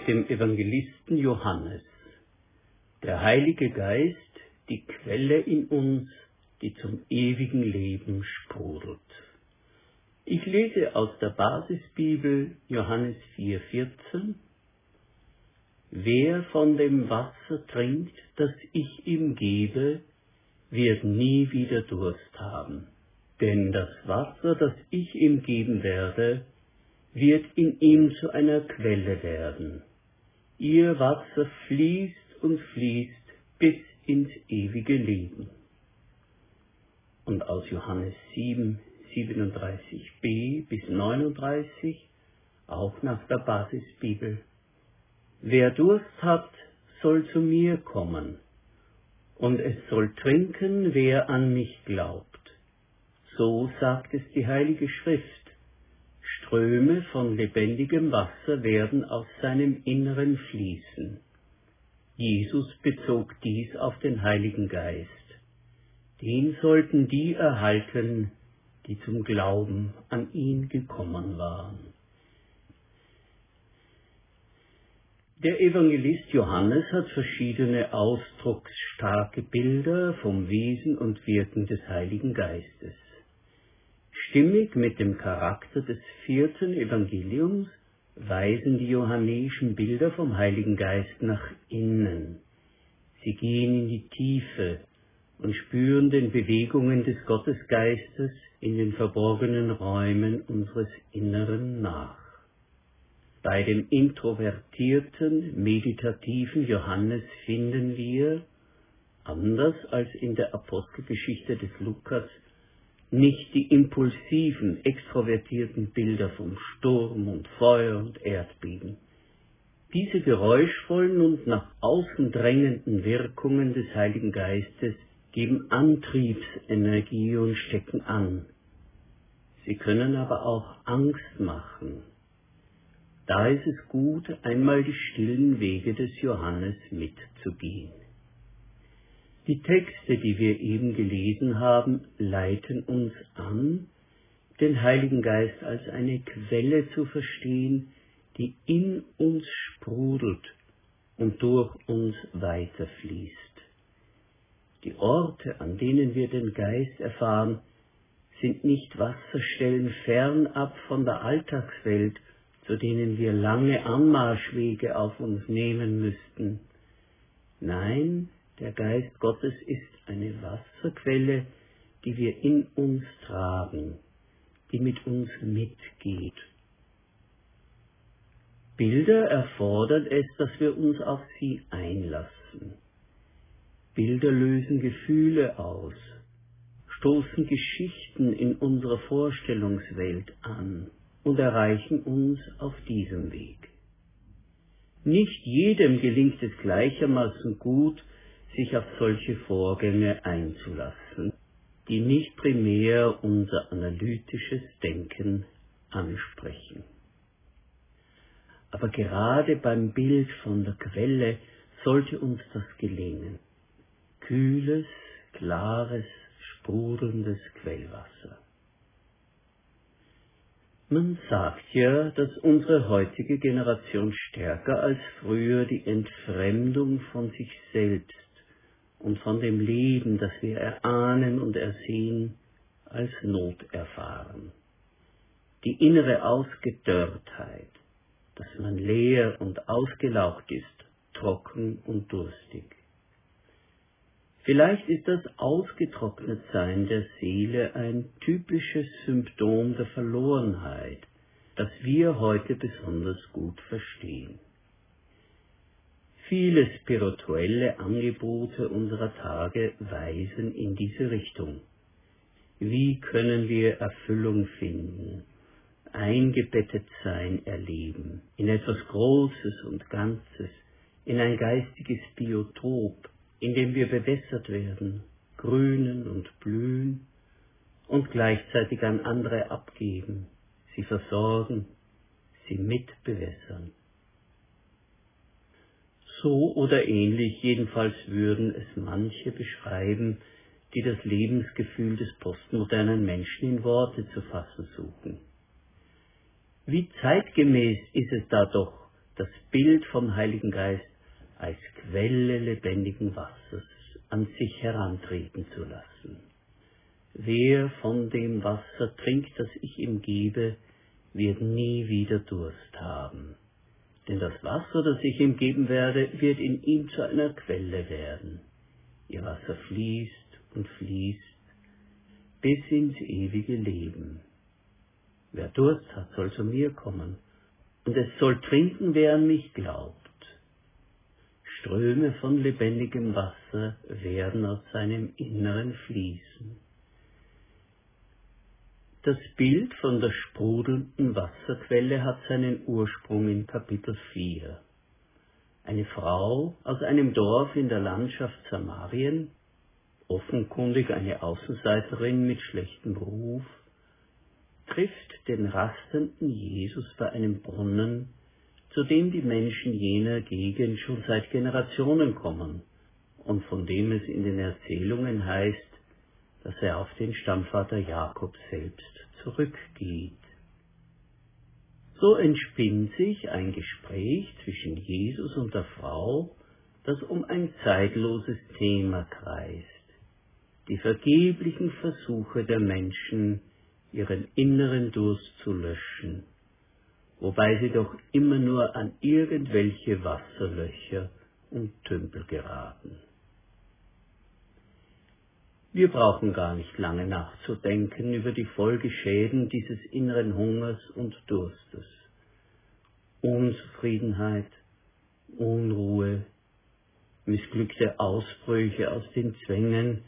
Mit dem Evangelisten Johannes. Der Heilige Geist, die Quelle in uns, die zum ewigen Leben sprudelt. Ich lese aus der Basisbibel Johannes 4,14 Wer von dem Wasser trinkt, das ich ihm gebe, wird nie wieder Durst haben. Denn das Wasser, das ich ihm geben werde, wird in ihm zu einer Quelle werden. Ihr Wasser fließt und fließt bis ins ewige Leben. Und aus Johannes 7, 37b bis 39, auch nach der Basisbibel. Wer Durst hat, soll zu mir kommen, und es soll trinken, wer an mich glaubt. So sagt es die Heilige Schrift. Ströme von lebendigem Wasser werden aus seinem Inneren fließen. Jesus bezog dies auf den Heiligen Geist. Den sollten die erhalten, die zum Glauben an ihn gekommen waren. Der Evangelist Johannes hat verschiedene ausdrucksstarke Bilder vom Wesen und Wirken des Heiligen Geistes. Stimmig mit dem Charakter des vierten Evangeliums weisen die johannäischen Bilder vom Heiligen Geist nach innen. Sie gehen in die Tiefe und spüren den Bewegungen des Gottesgeistes in den verborgenen Räumen unseres Inneren nach. Bei dem introvertierten, meditativen Johannes finden wir, anders als in der Apostelgeschichte des Lukas, nicht die impulsiven, extrovertierten Bilder vom Sturm und Feuer und Erdbeben. Diese geräuschvollen und nach außen drängenden Wirkungen des Heiligen Geistes geben Antriebsenergie und stecken an. Sie können aber auch Angst machen. Da ist es gut, einmal die stillen Wege des Johannes mitzugehen. Die Texte, die wir eben gelesen haben, leiten uns an, den Heiligen Geist als eine Quelle zu verstehen, die in uns sprudelt und durch uns weiterfließt. Die Orte, an denen wir den Geist erfahren, sind nicht Wasserstellen fernab von der Alltagswelt, zu denen wir lange Anmarschwege auf uns nehmen müssten. Nein, der Geist Gottes ist eine Wasserquelle, die wir in uns tragen, die mit uns mitgeht. Bilder erfordern es, dass wir uns auf sie einlassen. Bilder lösen Gefühle aus, stoßen Geschichten in unserer Vorstellungswelt an und erreichen uns auf diesem Weg. Nicht jedem gelingt es gleichermaßen gut, sich auf solche Vorgänge einzulassen, die nicht primär unser analytisches Denken ansprechen. Aber gerade beim Bild von der Quelle sollte uns das gelingen. Kühles, klares, sprudelndes Quellwasser. Man sagt ja, dass unsere heutige Generation stärker als früher die Entfremdung von sich selbst und von dem Leben, das wir erahnen und ersehen, als Not erfahren. Die innere Ausgedörrtheit, dass man leer und ausgelaugt ist, trocken und durstig. Vielleicht ist das Ausgetrocknetsein der Seele ein typisches Symptom der Verlorenheit, das wir heute besonders gut verstehen. Viele spirituelle Angebote unserer Tage weisen in diese Richtung. Wie können wir Erfüllung finden, eingebettet sein erleben, in etwas Großes und Ganzes, in ein geistiges Biotop, in dem wir bewässert werden, grünen und blühen und gleichzeitig an andere abgeben, sie versorgen, sie mitbewässern. So oder ähnlich jedenfalls würden es manche beschreiben, die das Lebensgefühl des postmodernen Menschen in Worte zu fassen suchen. Wie zeitgemäß ist es da doch, das Bild vom Heiligen Geist als Quelle lebendigen Wassers an sich herantreten zu lassen. Wer von dem Wasser trinkt, das ich ihm gebe, wird nie wieder Durst haben. Denn das Wasser, das ich ihm geben werde, wird in ihm zu einer Quelle werden. Ihr Wasser fließt und fließt bis ins ewige Leben. Wer Durst hat, soll zu mir kommen, und es soll trinken, wer an mich glaubt. Ströme von lebendigem Wasser werden aus seinem Inneren fließen. Das Bild von der sprudelnden Wasserquelle hat seinen Ursprung in Kapitel 4. Eine Frau aus einem Dorf in der Landschaft Samarien, offenkundig eine Außenseiterin mit schlechtem Ruf, trifft den rastenden Jesus bei einem Brunnen, zu dem die Menschen jener Gegend schon seit Generationen kommen und von dem es in den Erzählungen heißt, dass er auf den Stammvater Jakob selbst zurückgeht. So entspinnt sich ein Gespräch zwischen Jesus und der Frau, das um ein zeitloses Thema kreist, die vergeblichen Versuche der Menschen, ihren inneren Durst zu löschen, wobei sie doch immer nur an irgendwelche Wasserlöcher und Tümpel geraten. Wir brauchen gar nicht lange nachzudenken über die Folgeschäden dieses inneren Hungers und Durstes. Unzufriedenheit, Unruhe, missglückte Ausbrüche aus den Zwängen,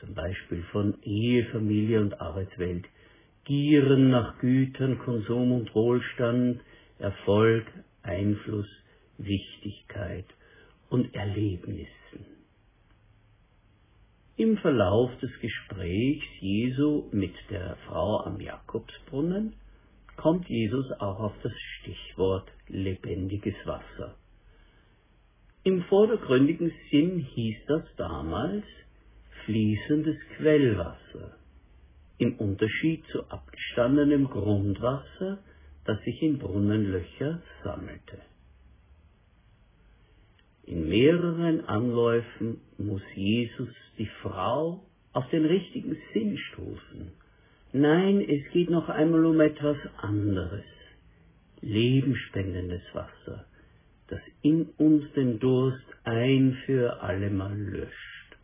zum Beispiel von Ehe, Familie und Arbeitswelt, Gieren nach Gütern, Konsum und Wohlstand, Erfolg, Einfluss, Wichtigkeit und Erlebnissen. Im Verlauf des Gesprächs Jesu mit der Frau am Jakobsbrunnen kommt Jesus auch auf das Stichwort lebendiges Wasser. Im vordergründigen Sinn hieß das damals fließendes Quellwasser im Unterschied zu abgestandenem Grundwasser, das sich in Brunnenlöcher sammelte. In mehreren Anläufen muss Jesus die Frau auf den richtigen Sinn stoßen. Nein, es geht noch einmal um etwas anderes. Lebensspendendes Wasser, das in uns den Durst ein für allemal löscht.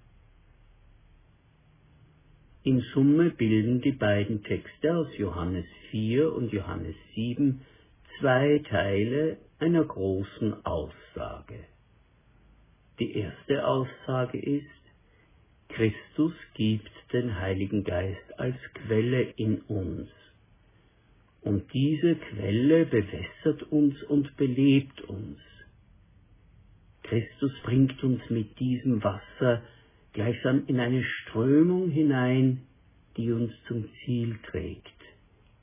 In Summe bilden die beiden Texte aus Johannes 4 und Johannes 7 zwei Teile einer großen Aussage. Die erste Aussage ist, Christus gibt den Heiligen Geist als Quelle in uns. Und diese Quelle bewässert uns und belebt uns. Christus bringt uns mit diesem Wasser gleichsam in eine Strömung hinein, die uns zum Ziel trägt,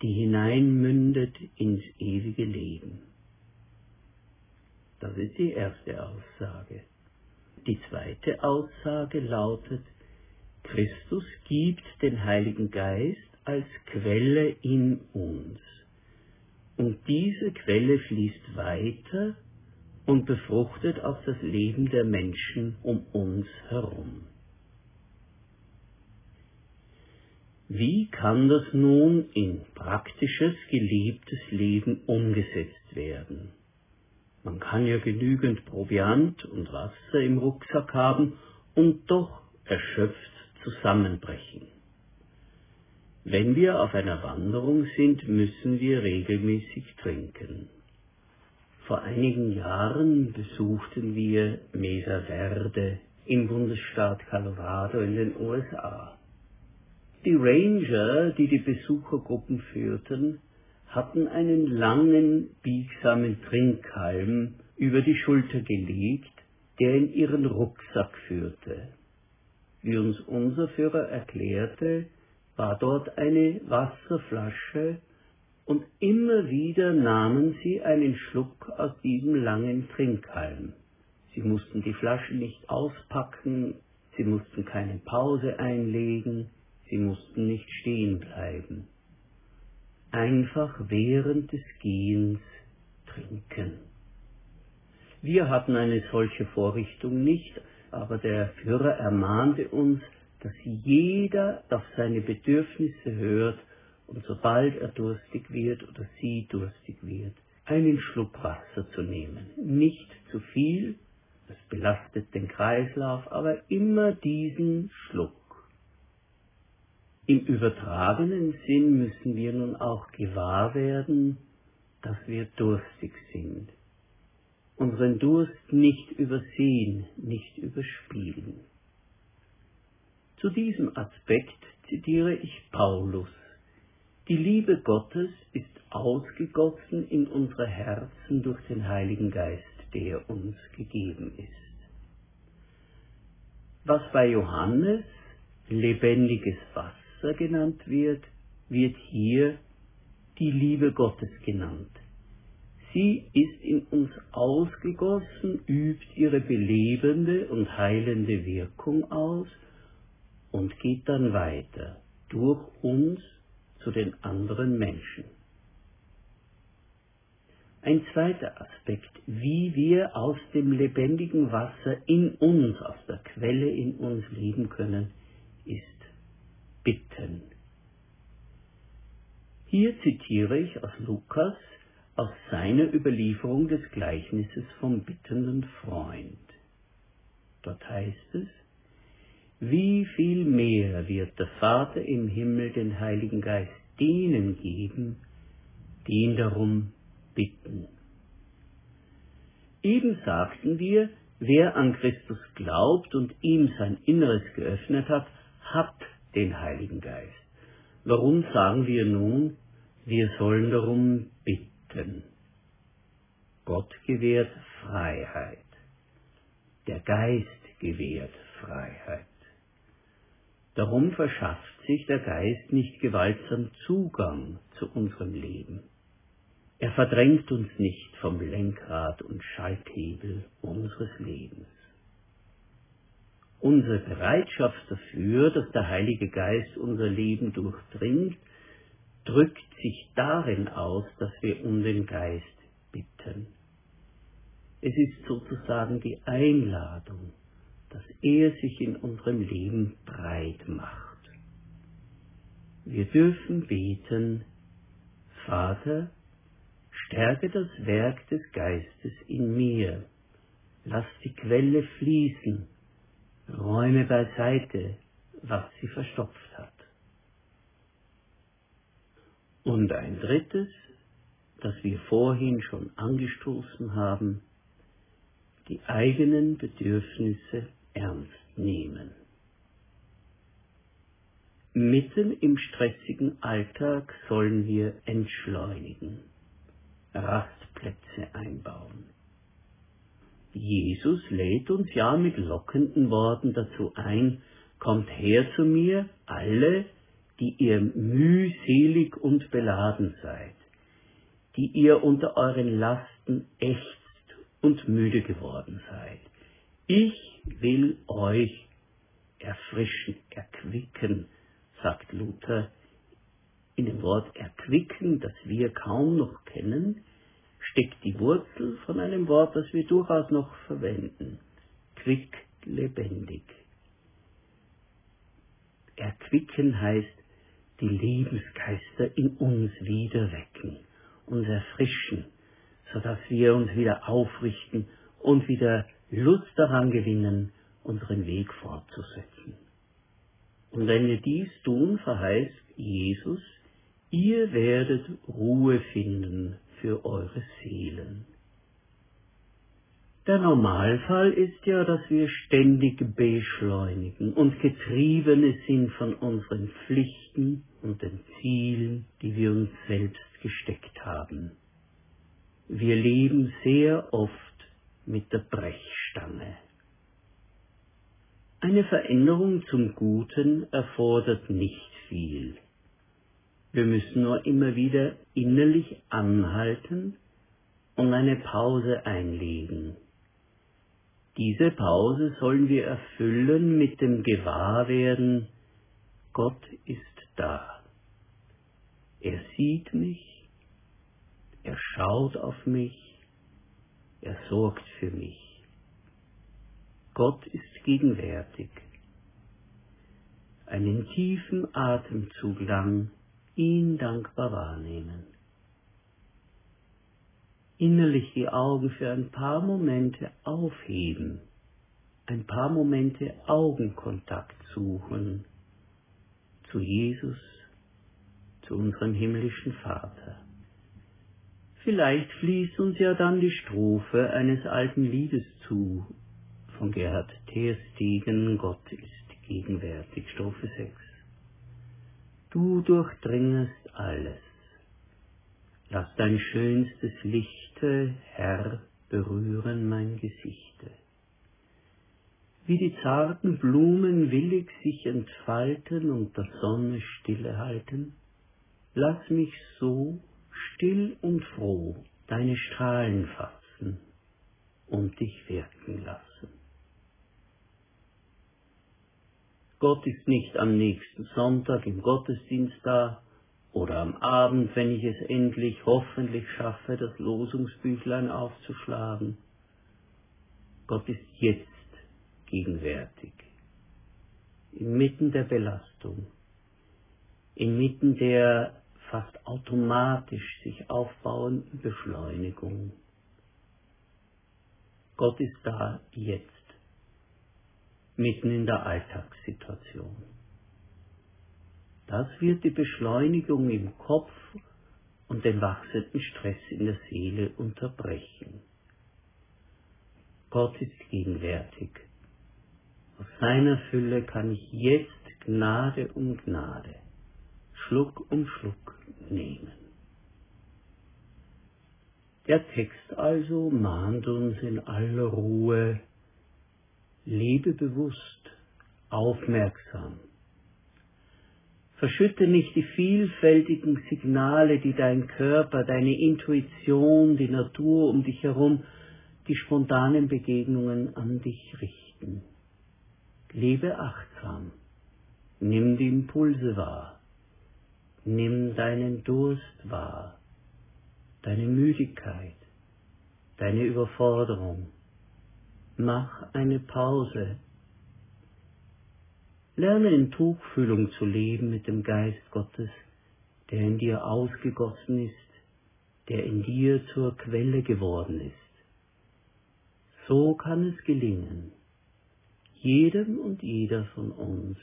die hineinmündet ins ewige Leben. Das ist die erste Aussage. Die zweite Aussage lautet, Christus gibt den Heiligen Geist als Quelle in uns. Und diese Quelle fließt weiter und befruchtet auch das Leben der Menschen um uns herum. Wie kann das nun in praktisches, gelebtes Leben umgesetzt werden? Man kann ja genügend Proviant und Wasser im Rucksack haben und doch erschöpft zusammenbrechen. Wenn wir auf einer Wanderung sind, müssen wir regelmäßig trinken. Vor einigen Jahren besuchten wir Mesa Verde im Bundesstaat Colorado in den USA. Die Ranger, die die Besuchergruppen führten, hatten einen langen, biegsamen Trinkhalm über die Schulter gelegt, der in ihren Rucksack führte. Wie uns unser Führer erklärte, war dort eine Wasserflasche und immer wieder nahmen sie einen Schluck aus diesem langen Trinkhalm. Sie mussten die Flasche nicht auspacken, sie mussten keine Pause einlegen, Sie mussten nicht stehen bleiben. Einfach während des Gehens trinken. Wir hatten eine solche Vorrichtung nicht, aber der Führer ermahnte uns, dass jeder auf seine Bedürfnisse hört und sobald er durstig wird oder sie durstig wird, einen Schluck Wasser zu nehmen. Nicht zu viel, das belastet den Kreislauf, aber immer diesen Schluck. Im übertragenen Sinn müssen wir nun auch gewahr werden, dass wir durstig sind. Unseren Durst nicht übersehen, nicht überspielen. Zu diesem Aspekt zitiere ich Paulus. Die Liebe Gottes ist ausgegossen in unsere Herzen durch den Heiligen Geist, der uns gegeben ist. Was bei Johannes lebendiges Wasser genannt wird, wird hier die Liebe Gottes genannt. Sie ist in uns ausgegossen, übt ihre belebende und heilende Wirkung aus und geht dann weiter durch uns zu den anderen Menschen. Ein zweiter Aspekt, wie wir aus dem lebendigen Wasser in uns, aus der Quelle in uns leben können, ist Bitten. Hier zitiere ich aus Lukas aus seiner Überlieferung des Gleichnisses vom bittenden Freund. Dort heißt es, wie viel mehr wird der Vater im Himmel den Heiligen Geist denen geben, die ihn darum bitten. Eben sagten wir, wer an Christus glaubt und ihm sein Inneres geöffnet hat, hat den Heiligen Geist. Warum sagen wir nun, wir sollen darum bitten? Gott gewährt Freiheit. Der Geist gewährt Freiheit. Darum verschafft sich der Geist nicht gewaltsam Zugang zu unserem Leben. Er verdrängt uns nicht vom Lenkrad und Schalthebel unseres Lebens. Unsere Bereitschaft dafür, dass der Heilige Geist unser Leben durchdringt, drückt sich darin aus, dass wir um den Geist bitten. Es ist sozusagen die Einladung, dass er sich in unserem Leben breit macht. Wir dürfen beten, Vater, stärke das Werk des Geistes in mir, lass die Quelle fließen, räume beiseite, was sie verstopft hat. Und ein drittes, das wir vorhin schon angestoßen haben, die eigenen Bedürfnisse ernst nehmen. Mitten im stressigen Alltag sollen wir entschleunigen, Rastplätze einbauen. Jesus lädt uns ja mit lockenden Worten dazu ein, kommt her zu mir, alle, die ihr mühselig und beladen seid, die ihr unter euren Lasten ächzt und müde geworden seid. Ich will euch erfrischen, erquicken, sagt Luther. In dem Wort erquicken, das wir kaum noch kennen, steckt die Wurzel von einem Wort, das wir durchaus noch verwenden. Quick, lebendig. Erquicken heißt, die Lebensgeister in uns wieder wecken, uns erfrischen, sodass wir uns wieder aufrichten und wieder Lust daran gewinnen, unseren Weg fortzusetzen. Und wenn wir dies tun, verheißt Jesus, ihr werdet Ruhe finden für eure Seelen. Der Normalfall ist ja, dass wir ständig beschleunigen und Getriebene sind von unseren Pflichten und den Zielen, die wir uns selbst gesteckt haben. Wir leben sehr oft mit der Brechstange. Eine Veränderung zum Guten erfordert nicht viel. Wir müssen nur immer wieder innerlich anhalten und eine Pause einlegen. Diese Pause sollen wir erfüllen mit dem Gewahrwerden, Gott ist da. Er sieht mich, er schaut auf mich, Er sorgt für mich. Gott ist gegenwärtig. Einen tiefen Atemzug lang ihn dankbar wahrnehmen. Innerlich die Augen für ein paar Momente aufheben, ein paar Momente Augenkontakt suchen zu Jesus, zu unserem himmlischen Vater. Vielleicht fließt uns ja dann die Strophe eines alten Liedes zu, von Gerhard Terstegen, Gott ist gegenwärtig, Strophe 6. Du durchdringest alles. Lass dein schönstes Lichte, Herr, berühren mein Gesichte. Wie die zarten Blumen willig sich entfalten und der Sonne stille halten, lass mich so still und froh deine Strahlen fassen und dich wirken lassen. Gott ist nicht am nächsten Sonntag im Gottesdienst da oder am Abend, wenn ich es endlich hoffentlich schaffe, das Losungsbüchlein aufzuschlagen. Gott ist jetzt gegenwärtig, inmitten der Belastung, inmitten der fast automatisch sich aufbauenden Beschleunigung. Gott ist da jetzt mitten in der Alltagssituation. Das wird die Beschleunigung im Kopf und den wachsenden Stress in der Seele unterbrechen. Gott ist gegenwärtig. Aus seiner Fülle kann ich jetzt Gnade um Gnade, Schluck um Schluck nehmen. Der Text also mahnt uns in aller Ruhe Lebe bewusst, aufmerksam. Verschütte nicht die vielfältigen Signale, die dein Körper, deine Intuition, die Natur um dich herum, die spontanen Begegnungen an dich richten. Lebe achtsam. Nimm die Impulse wahr. Nimm deinen Durst wahr, deine Müdigkeit, deine Überforderung Mach eine Pause. Lerne in Tuchfühlung zu leben mit dem Geist Gottes, der in dir ausgegossen ist, der in dir zur Quelle geworden ist. So kann es gelingen, jedem und jeder von uns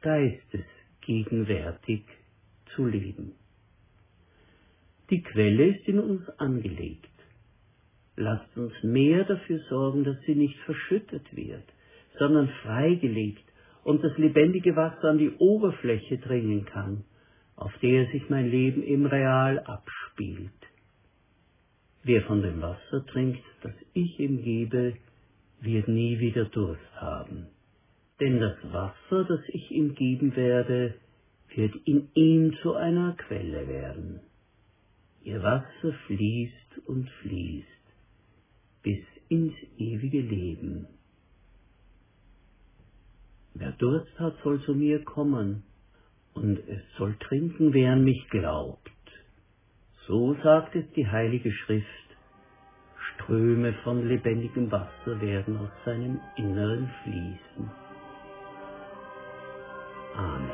geistesgegenwärtig zu leben. Die Quelle ist in uns angelegt. Lasst uns mehr dafür sorgen, dass sie nicht verschüttet wird, sondern freigelegt und das lebendige Wasser an die Oberfläche dringen kann, auf der sich mein Leben im Real abspielt. Wer von dem Wasser trinkt, das ich ihm gebe, wird nie wieder Durst haben. Denn das Wasser, das ich ihm geben werde, wird in ihm zu einer Quelle werden. Ihr Wasser fließt und fließt bis ins ewige Leben. Wer Durst hat, soll zu mir kommen, und es soll trinken, wer an mich glaubt. So sagt es die Heilige Schrift, Ströme von lebendigem Wasser werden aus seinem Inneren fließen. Amen.